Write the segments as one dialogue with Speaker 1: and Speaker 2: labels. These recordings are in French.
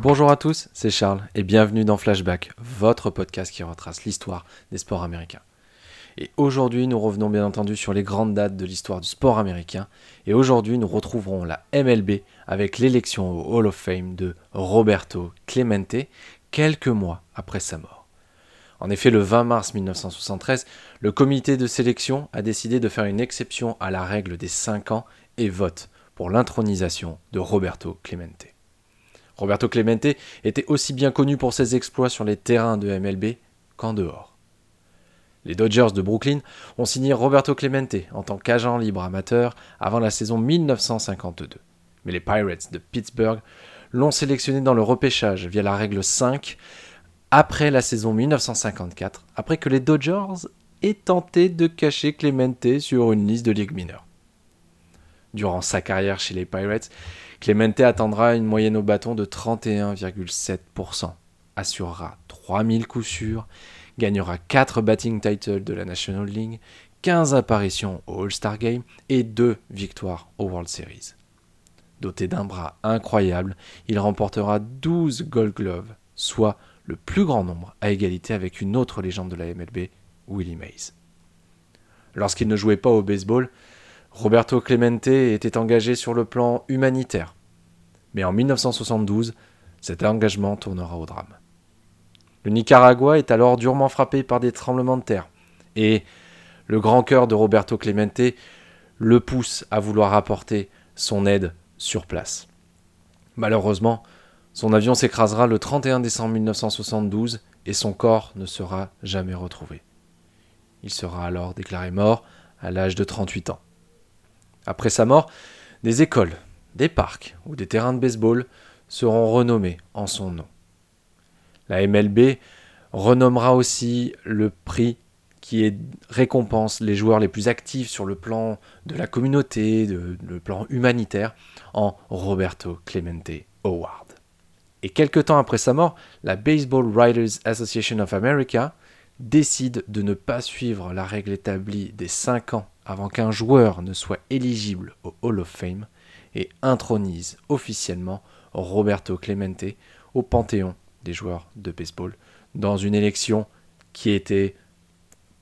Speaker 1: Bonjour à tous, c'est Charles et bienvenue dans Flashback, votre podcast qui retrace l'histoire des sports américains. Et aujourd'hui, nous revenons bien entendu sur les grandes dates de l'histoire du sport américain. Et aujourd'hui, nous retrouverons la MLB avec l'élection au Hall of Fame de Roberto Clemente quelques mois après sa mort. En effet, le 20 mars 1973, le comité de sélection a décidé de faire une exception à la règle des 5 ans et vote pour l'intronisation de Roberto Clemente. Roberto Clemente était aussi bien connu pour ses exploits sur les terrains de MLB qu'en dehors. Les Dodgers de Brooklyn ont signé Roberto Clemente en tant qu'agent libre amateur avant la saison 1952. Mais les Pirates de Pittsburgh l'ont sélectionné dans le repêchage via la règle 5 après la saison 1954, après que les Dodgers aient tenté de cacher Clemente sur une liste de ligue mineure. Durant sa carrière chez les Pirates, Clemente attendra une moyenne au bâton de 31,7%, assurera 3000 coups sûrs, gagnera 4 batting titles de la National League, 15 apparitions au All-Star Game et 2 victoires au World Series. Doté d'un bras incroyable, il remportera 12 Gold Gloves, soit le plus grand nombre à égalité avec une autre légende de la MLB, Willie Mays. Lorsqu'il ne jouait pas au baseball, Roberto Clemente était engagé sur le plan humanitaire. Mais en 1972, cet engagement tournera au drame. Le Nicaragua est alors durement frappé par des tremblements de terre, et le grand cœur de Roberto Clemente le pousse à vouloir apporter son aide sur place. Malheureusement, son avion s'écrasera le 31 décembre 1972 et son corps ne sera jamais retrouvé. Il sera alors déclaré mort à l'âge de 38 ans. Après sa mort, des écoles, des parcs ou des terrains de baseball seront renommés en son nom. La MLB renommera aussi le prix qui récompense les joueurs les plus actifs sur le plan de la communauté, de, le plan humanitaire, en Roberto Clemente Award. Et quelque temps après sa mort, la Baseball Writers Association of America décide de ne pas suivre la règle établie des 5 ans avant qu'un joueur ne soit éligible au Hall of Fame et intronise officiellement Roberto Clemente au panthéon des joueurs de baseball dans une élection qui était,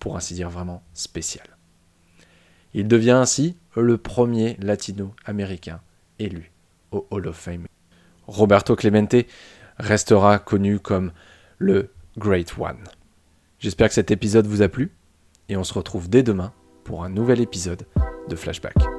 Speaker 1: pour ainsi dire, vraiment spéciale. Il devient ainsi le premier latino-américain élu au Hall of Fame. Roberto Clemente restera connu comme le Great One. J'espère que cet épisode vous a plu et on se retrouve dès demain pour un nouvel épisode de Flashback.